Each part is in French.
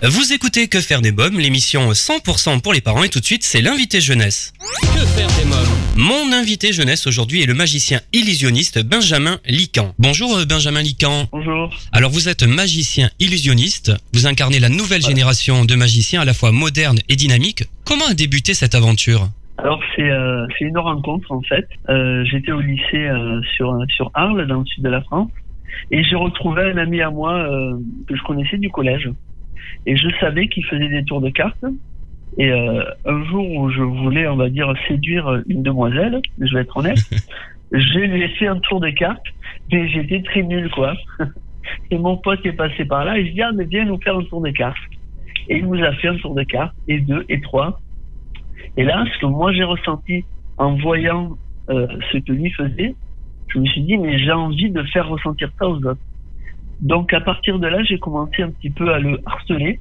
Vous écoutez Que faire des mômes, l'émission 100% pour les parents et tout de suite c'est l'invité jeunesse. Que faire des mômes Mon invité jeunesse aujourd'hui est le magicien illusionniste Benjamin Lican. Bonjour euh, Benjamin Lican. Bonjour. Alors vous êtes magicien illusionniste, vous incarnez la nouvelle génération de magiciens à la fois moderne et dynamique. Comment a débuté cette aventure? Alors c'est euh, c'est une rencontre en fait. Euh, J'étais au lycée euh, sur sur Arles dans le sud de la France et j'ai retrouvé un ami à moi euh, que je connaissais du collège et je savais qu'il faisait des tours de cartes. Et euh, un jour où je voulais, on va dire, séduire une demoiselle, je vais être honnête, j'ai fait un tour de cartes, mais j'étais très nul quoi. Et mon pote est passé par là et je dis ah mais viens nous faire un tour de cartes. Et il nous a fait un tour de cartes, et deux, et trois. Et là, ce que moi j'ai ressenti en voyant euh, ce que lui faisait, je me suis dit, mais j'ai envie de faire ressentir ça aux autres. Donc à partir de là, j'ai commencé un petit peu à le harceler.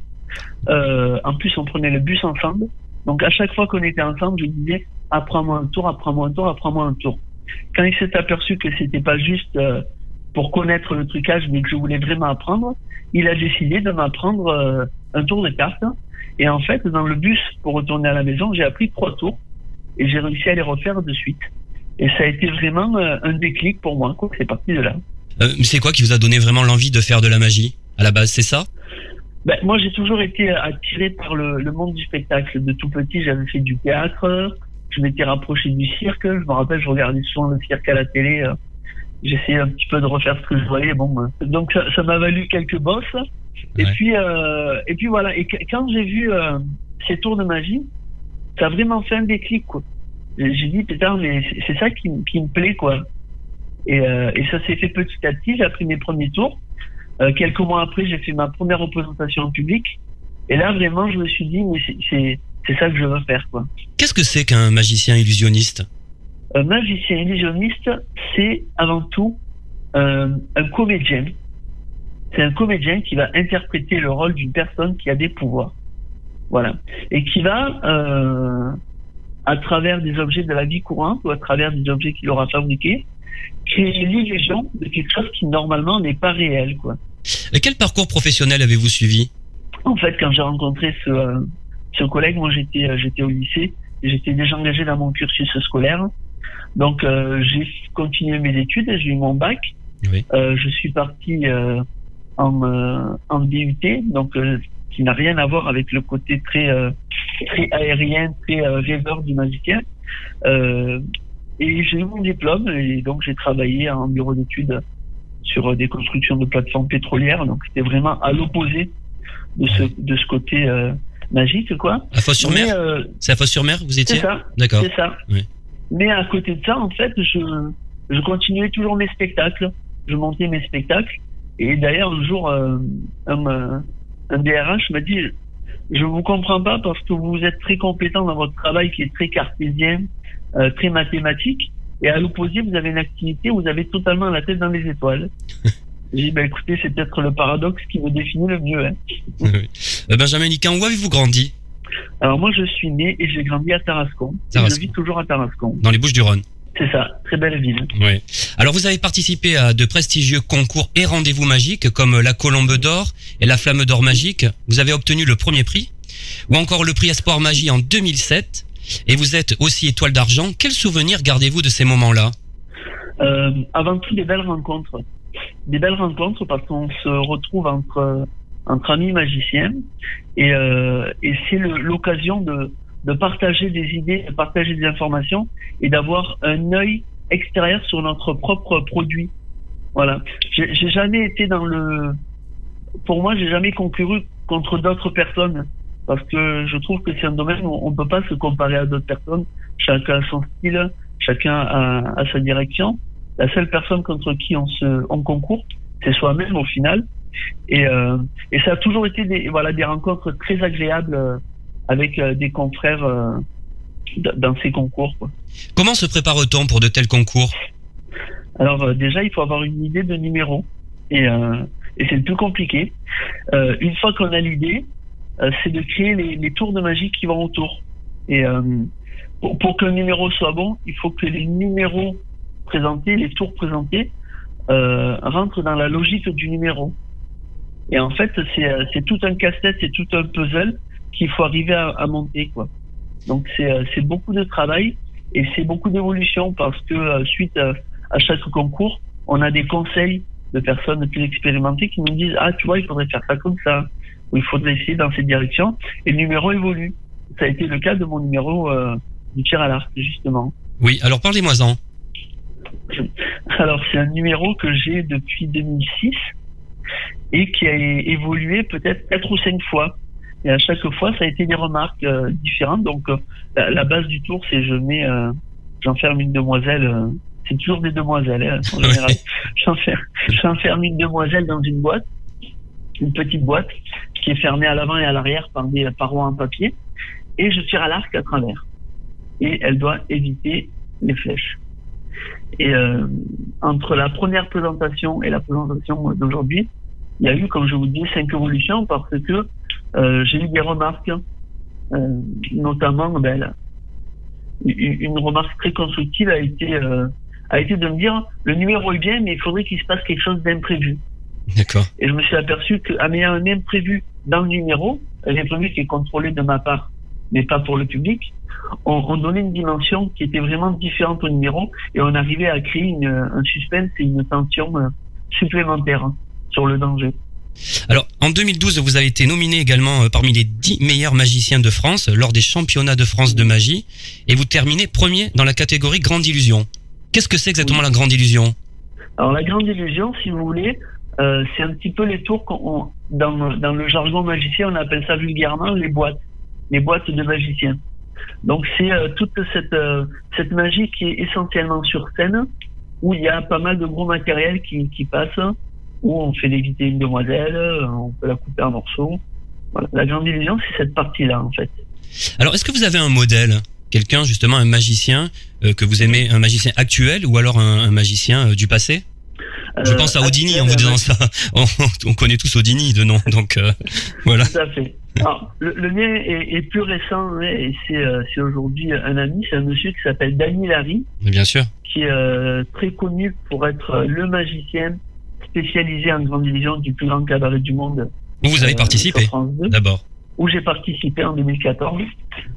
Euh, en plus, on prenait le bus ensemble. Donc à chaque fois qu'on était ensemble, je disais, apprends-moi un tour, apprends-moi un tour, apprends-moi un tour. Quand il s'est aperçu que c'était pas juste euh, pour connaître le trucage, mais que je voulais vraiment apprendre, il a décidé de m'apprendre euh, un tour de cartes. Et en fait, dans le bus pour retourner à la maison, j'ai appris trois tours et j'ai réussi à les refaire de suite. Et ça a été vraiment euh, un déclic pour moi. C'est parti de là. Euh, C'est quoi qui vous a donné vraiment l'envie de faire de la magie À la base, c'est ça? Ben, moi, j'ai toujours été attiré par le, le monde du spectacle. De tout petit, j'avais fait du théâtre. Je m'étais rapproché du cirque. Je me rappelle, je regardais souvent le cirque à la télé. euh, J'essayais un petit peu de refaire ce que je voyais. Bon, ben, donc ça m'a valu quelques bosses. Et puis, euh, et puis voilà. Et qu- quand j'ai vu euh, ces tours de magie, ça a vraiment fait un déclic. Quoi. J'ai dit putain, mais c'est- ça qui, qui me plaît, quoi. Et, euh, et ça s'est fait petit à petit. J'ai appris mes premiers tours. Euh, quelques mois après, j'ai fait ma première représentation en public. Et là, vraiment, je me suis dit, mais c'est- c'est c'est ça que je veux faire, quoi. Qu'est-ce que c'est qu'un magicien illusionniste? Un magicien illusionniste, c'est avant tout euh, un comédien. C'est un comédien qui va interpréter le rôle d'une personne qui a des pouvoirs. Voilà. Et qui va, euh, à travers des objets de la vie courante ou à travers des objets qu'il aura fabriqués, créer l'illusion de quelque chose qui normalement n'est pas réel, quoi. Et quel parcours professionnel avez-vous suivi? En fait, quand j'ai rencontré ce, euh, ce collègue, moi j'étais euh, j'étais au lycée, j'étais déjà engagé dans mon cursus scolaire. Donc euh, j'ai continué mes études, j'ai eu mon bac. Oui. Euh, je suis parti en, en DUT, donc qui n'a rien à voir avec le côté très euh, très aérien, très euh, rêveur du magicien. Euh, et j'ai eu mon diplôme et donc j'ai travaillé en bureau d'études sur euh, des constructions de plateformes pétrolières. Donc c'était vraiment à l'opposé de ce de ce côté euh, magique, quoi. À Fosse-sur-Mer euh, C'est à Fosse-sur-Mer vous étiez c'est ça. D'accord. C'est ça. Oui. Mais à côté de ça, en fait, je, je continuais toujours mes spectacles. Je montais mes spectacles. Et d'ailleurs, un jour, euh, un, un DRH m'a dit, je vous comprends pas parce que vous êtes très compétent dans votre travail qui est très cartésien, euh, très mathématique. Et à l'opposé, vous avez une activité où vous avez totalement la tête dans les étoiles. J'ai dit, bah, écoutez, c'est peut-être le paradoxe qui me définit le mieux. Hein. Oui. Euh, Benjamin Lican, où avez-vous grandi? Alors moi, je suis né et j'ai grandi à Tarascon. Je vis toujours à Tarascon. Dans les Bouches-du-Rhône. C'est ça, très belle ville. Oui. Alors vous avez participé à de prestigieux concours et rendez-vous magiques comme la Colombe d'Or et la Flamme d'Or magique. Vous avez obtenu le premier prix ou encore le prix Espoir Magie en 2007 et vous êtes aussi étoile d'argent. Quel souvenir gardez-vous de ces moments-là? Euh, avant tout, des belles rencontres. Des belles rencontres parce qu'on se retrouve entre, entre amis magiciens et, euh, et c'est l'occasion de, de partager des idées, de partager des informations et d'avoir un œil extérieur sur notre propre produit. Voilà. J'ai jamais été dans le. Pour moi, j'ai jamais conclu contre d'autres personnes parce que je trouve que c'est un domaine où on peut pas se comparer à d'autres personnes. Chacun a son style, chacun a, sa direction. La seule personne contre qui on se on concourt, c'est soi-même au final. Et, euh, ça a toujours été des voilà des rencontres très agréables avec euh, des confrères euh, dans ces concours. Quoi. Comment se prépare-t-on pour de tels concours? Alors euh, déjà, il faut avoir une idée de numéro et, euh, et c'est le plus compliqué. Euh, une fois qu'on a l'idée, euh, c'est de créer les, les tours de magie qui vont autour. Et euh, pour, pour qu'un numéro soit bon, il faut que les numéros présentés, les tours présentés, euh, rentrent dans la logique du numéro. Et en fait, c'est c'est tout un casse-tête, c'est tout un puzzle qu'il faut arriver à, à monter, quoi. Donc c'est euh, c'est beaucoup de travail et c'est beaucoup d'évolution parce que euh, suite à, à chaque concours, on a des conseils de personnes plus expérimentées qui nous disent ah tu vois il faudrait faire ça comme ça ou il faudrait essayer dans cette direction et le numéro évolue. Ça a été le cas de mon numéro euh, du tir à l'arc justement. Oui, alors parlez-moi-en. Alors c'est un numéro que j'ai depuis 2006 et qui a évolué peut-être quatre ou cinq fois. Et à chaque fois, ça a été des remarques euh, différentes. Donc euh, la, la base du tour, c'est je mets, euh, j'enferme une demoiselle. euh, c'est toujours des demoiselles hein, en général. J'enferme, j'enferme une demoiselle dans une boîte, une petite boîte qui est fermée à l'avant et à l'arrière par des parois en papier, et je tire à l'arc à travers. Et elle doit éviter les flèches. Et euh, entre la première présentation et la présentation d'aujourd'hui, il y a eu, comme je vous dis, cinq évolutions parce que j'ai eu des remarques, euh, notamment ben, une remarque très constructive a été euh, a été de me dire le numéro est bien, mais il faudrait qu'il se passe quelque chose d'imprévu. D'accord. Et je me suis aperçu qu'en ayant un imprévu dans le numéro, un imprévu qui est contrôlé de ma part, mais pas pour le public, on, on donnait une dimension qui était vraiment différente au numéro et on arrivait à créer une, un suspense et une tension euh, supplémentaire hein, sur le danger. Alors, en 2012, vous avez été nominé également euh, parmi les 10 meilleurs magiciens de France lors des championnats de France de magie et vous terminez premier dans la catégorie Grande Illusion. Qu'est-ce que c'est exactement la Grande Illusion? Alors la grande illusion, si vous voulez, euh, c'est un petit peu les tours qu'on, on- dans, dans le jargon magicien, on appelle ça vulgairement les boîtes, les boîtes de magiciens. Donc c'est euh, toute cette euh, cette magie qui est essentiellement sur scène, où il y a pas mal de gros matériel qui, qui passe, où on fait léviter une demoiselle, euh, on peut la couper en morceaux. Voilà. La grande illusion, c'est cette partie-là en fait. Alors, est-ce que vous avez un modèle Quelqu'un, justement, un magicien euh, que vous aimez, un magicien actuel ou alors un, un magicien euh, du passé? Je pense à Houdini en vous disant ça. On, on connaît tous Houdini de nom, donc voilà. Tout à fait. Alors, le, le mien est, est plus récent et c'est euh, aujourd'hui un ami, c'est un monsieur qui s'appelle Danny Larry, Bien sûr. qui est euh, très connu pour être euh, le magicien spécialisé en grande illusion du plus grand cabaret du monde. Vous, vous avez euh, participé sur France 2, d'abord. où j'ai participé en 2014.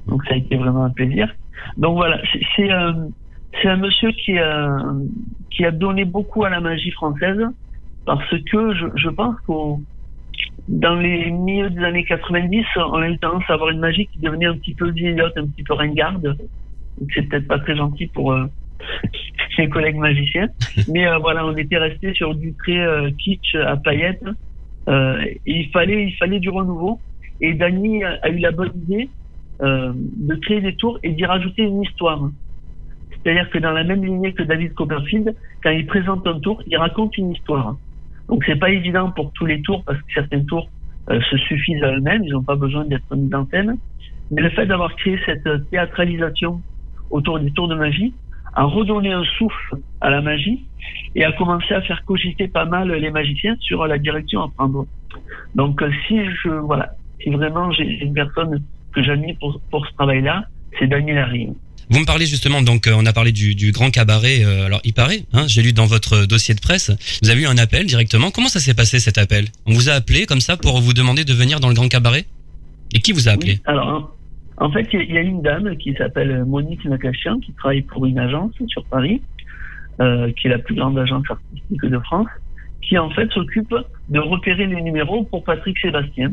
Donc ça a été vraiment un plaisir. Donc voilà, c'est- un monsieur qui a, qui a donné beaucoup à la magie française parce que je, je pense qu'au dans les milieux des années 90, on a eu tendance à avoir une magie qui devenait un petit peu vieillotte, un petit peu ringarde. Donc c'est peut-être pas très gentil pour euh, mes collègues magiciens. Mais euh, voilà, on était resté sur du très euh, kitsch à paillettes. Euh, et il fallait, il fallait du renouveau. Et Dany a, a eu la bonne idée euh, de créer des tours et d'y rajouter une histoire. C'est-à-dire que dans la même lignée que David Copperfield, quand il présente un tour, il raconte une histoire. Donc c'est pas évident pour tous les tours parce que certains tours euh, se suffisent à eux-mêmes, ils n'ont pas besoin d'être mis en scène. Mais le fait d'avoir créé cette théâtralisation autour des tours de magie a redonné un souffle à la magie et a commencé à faire cogiter pas mal les magiciens sur la direction à prendre. Donc euh, si je voilà, si vraiment j'ai une personne que j'admire pour, pour ce travail-là, c'est Daniel Harry. Vous me parlez justement, donc euh, on a parlé du, du grand cabaret. euh, alors il paraît, hein, j'ai lu dans votre dossier de presse, vous avez eu un appel directement. Comment ça s'est passé cet appel? On vous a appelé comme ça pour vous demander de venir dans le grand cabaret? Et qui vous a appelé? Oui, alors, en fait, il y a- il y a une dame qui s'appelle Monique Nakachian, qui travaille pour une agence sur Paris, euh, qui est la plus grande agence artistique de France, qui en fait s'occupe de repérer les numéros pour Patrick Sébastien.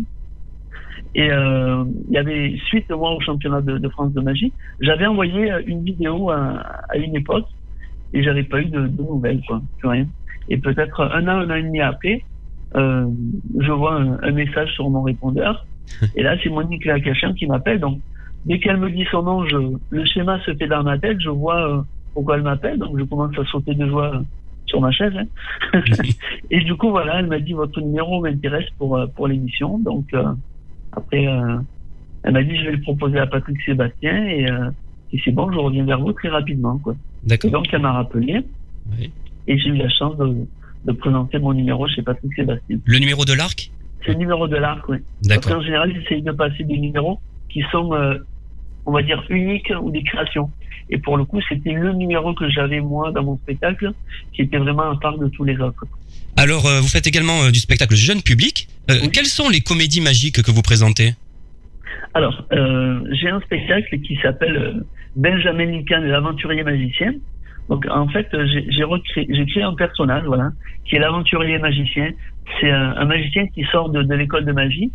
Et euh, il y avait, suite moi au championnat de, de France de magie, j'avais envoyé euh, une vidéo à, à une époque et j'avais pas eu de, de nouvelles, quoi, plus rien. Et peut-être un an, un an et demi après, euh, je vois un, un message sur mon répondeur et là, c'est Monique Lacachin qui m'appelle. Donc, dès qu'elle me dit son nom, je, le schéma se fait dans ma tête. Je vois euh, pourquoi elle m'appelle. Donc, je commence à sauter de joie euh, sur ma chaise. hein. et du coup, voilà, elle m'a dit votre numéro m'intéresse pour euh, pour l'émission. Donc, euh, après, euh, elle m'a dit je vais le proposer à Patrick Sébastien et, euh, et c'est bon, je reviens vers vous très rapidement. Quoi. Et D'accord. donc, elle m'a rappelé Oui. et j'ai eu la chance de, de présenter mon numéro chez Patrick Sébastien. Le numéro de l'arc? C'est le numéro de l'arc, oui. Parce D'accord. qu'en général, j'essaye de passer des numéros qui sont, on va dire, uniques ou des créations. Et pour le coup, c'était le numéro que j'avais moi dans mon spectacle, qui était vraiment à part de tous les autres. Alors, euh, vous faites également euh, du spectacle jeune public. Euh, Oui. Quelles sont les comédies magiques que vous présentez? Alors, j'ai un spectacle qui s'appelle Benjamin Lincoln, l'aventurier magicien. Donc, en fait, j'ai j'ai recréé, j'ai créé un personnage, voilà, qui est l'aventurier magicien. C'est un, un magicien qui sort de, de l'école de magie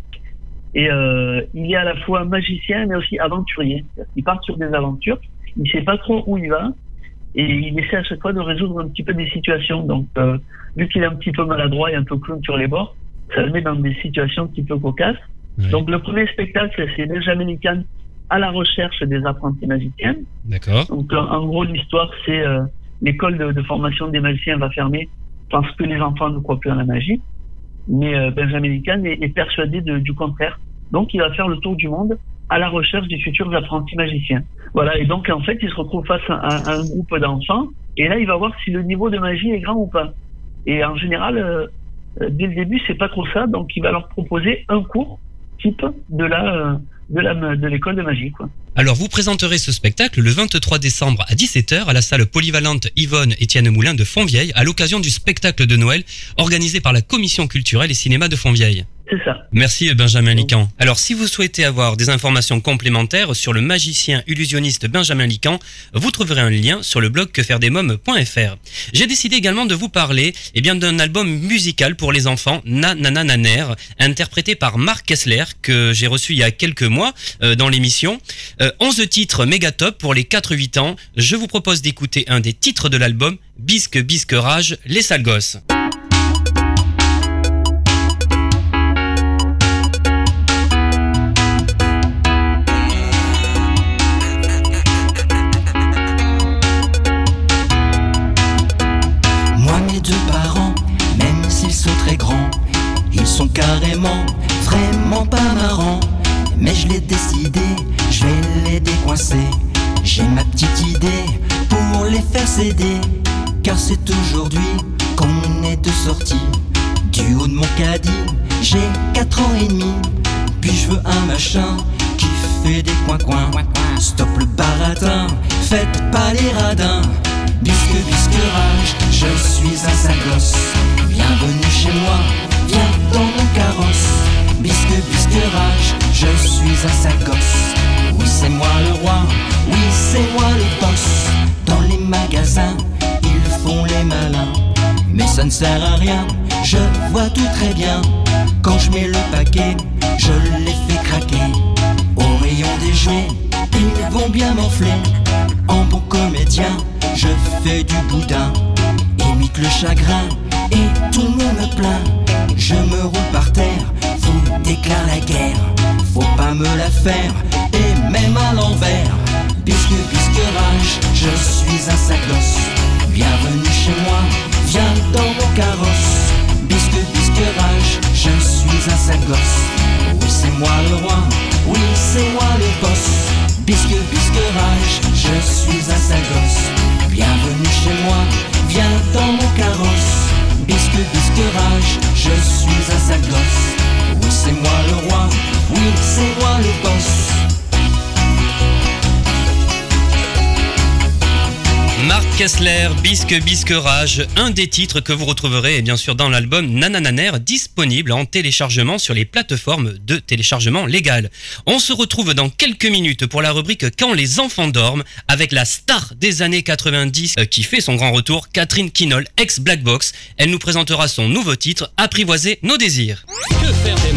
et euh, il est à la fois magicien mais aussi aventurier. Il part sur des aventures. Il sait pas trop où il va et il essaie à chaque fois de résoudre un petit peu des situations. Donc, euh, vu qu'il est un petit peu maladroit et un peu clown sur les bords, ça le met dans des situations un petit peu cocasses. Donc le premier spectacle, c'est Benjamin Lincoln à la recherche des apprentis magiciens. D'accord. Donc en, en gros, l'histoire, c'est euh, l'école de, de formation des magiciens va fermer parce que les enfants ne croient plus en la magie. Mais euh, Benjamin Lincoln est, persuadé de- du contraire. Donc il va faire le tour du monde à la recherche des futurs apprentis magiciens. Voilà, et donc en fait, il se retrouve face à un groupe d'enfants, et là, il va voir si le niveau de magie est grand ou pas. Et en général, euh, euh, dès le début, c'est pas trop ça, donc il va leur proposer un cours type de la euh, de l'école de magie. Alors, vous présenterez ce spectacle le 23 décembre à 17h à la salle polyvalente Yvonne Étienne Moulin de Fontvieille à l'occasion du spectacle de Noël organisé par la Commission culturelle et cinéma de Fontvieille. Merci Benjamin Lican. Alors si vous souhaitez avoir des informations complémentaires sur le magicien illusionniste Benjamin Lican, vous trouverez un lien sur le blog quefairedesmoms.fr. J'ai décidé également de vous parler eh bien d'un album musical pour les enfants Na Na Na Na Ner, interprété par Marc Kessler que j'ai reçu il y a quelques mois euh, dans l'émission. Euh, 11 titres méga top pour les 4-8 ans. Je vous propose d'écouter un des titres de l'album Bisque Bisque Rage, les sales gosses. Car c'est aujourd'hui qu'on est de sortie. Du haut de mon caddie, j'ai 4 ans et demi. Puis je veux un machin qui fait des coins-coins. Stop le baratin, faites pas les radins. Bisque, bisque rage, je suis un sale gosse. Bienvenue chez moi, viens dans mon carrosse. Bisque, bisque rage, je suis un sale gosse. Oui, c'est moi le roi, oui, c'est moi le boss. Magasins, ils font les malins. Mais ça ne sert à rien, je vois tout très bien. Quand je mets le paquet, je les fais craquer. Au rayon des jouets, ils vont bien m'enfler. En bon comédien, je fais du boudin. Imite le chagrin et tout le monde me plaint. Je me roule par terre, vous déclare la guerre. Faut pas me la faire, et même à l'envers. Bisque, bisque rage, je suis un sale gosse. Bienvenue chez moi, viens dans mon carrosse. Bisque, bisque rage, je suis un sale gosse. Kessler, Bisque Bisque Rage, un des titres que vous retrouverez bien sûr dans l'album Nanananer, disponible en téléchargement sur les plateformes de téléchargement légal. On se retrouve dans quelques minutes pour la rubrique Quand les enfants dorment, avec la star des années 90 euh, qui fait son grand retour, Catherine Kinol, ex Black Box. Elle nous présentera son nouveau titre, Apprivoiser nos désirs. Que faire des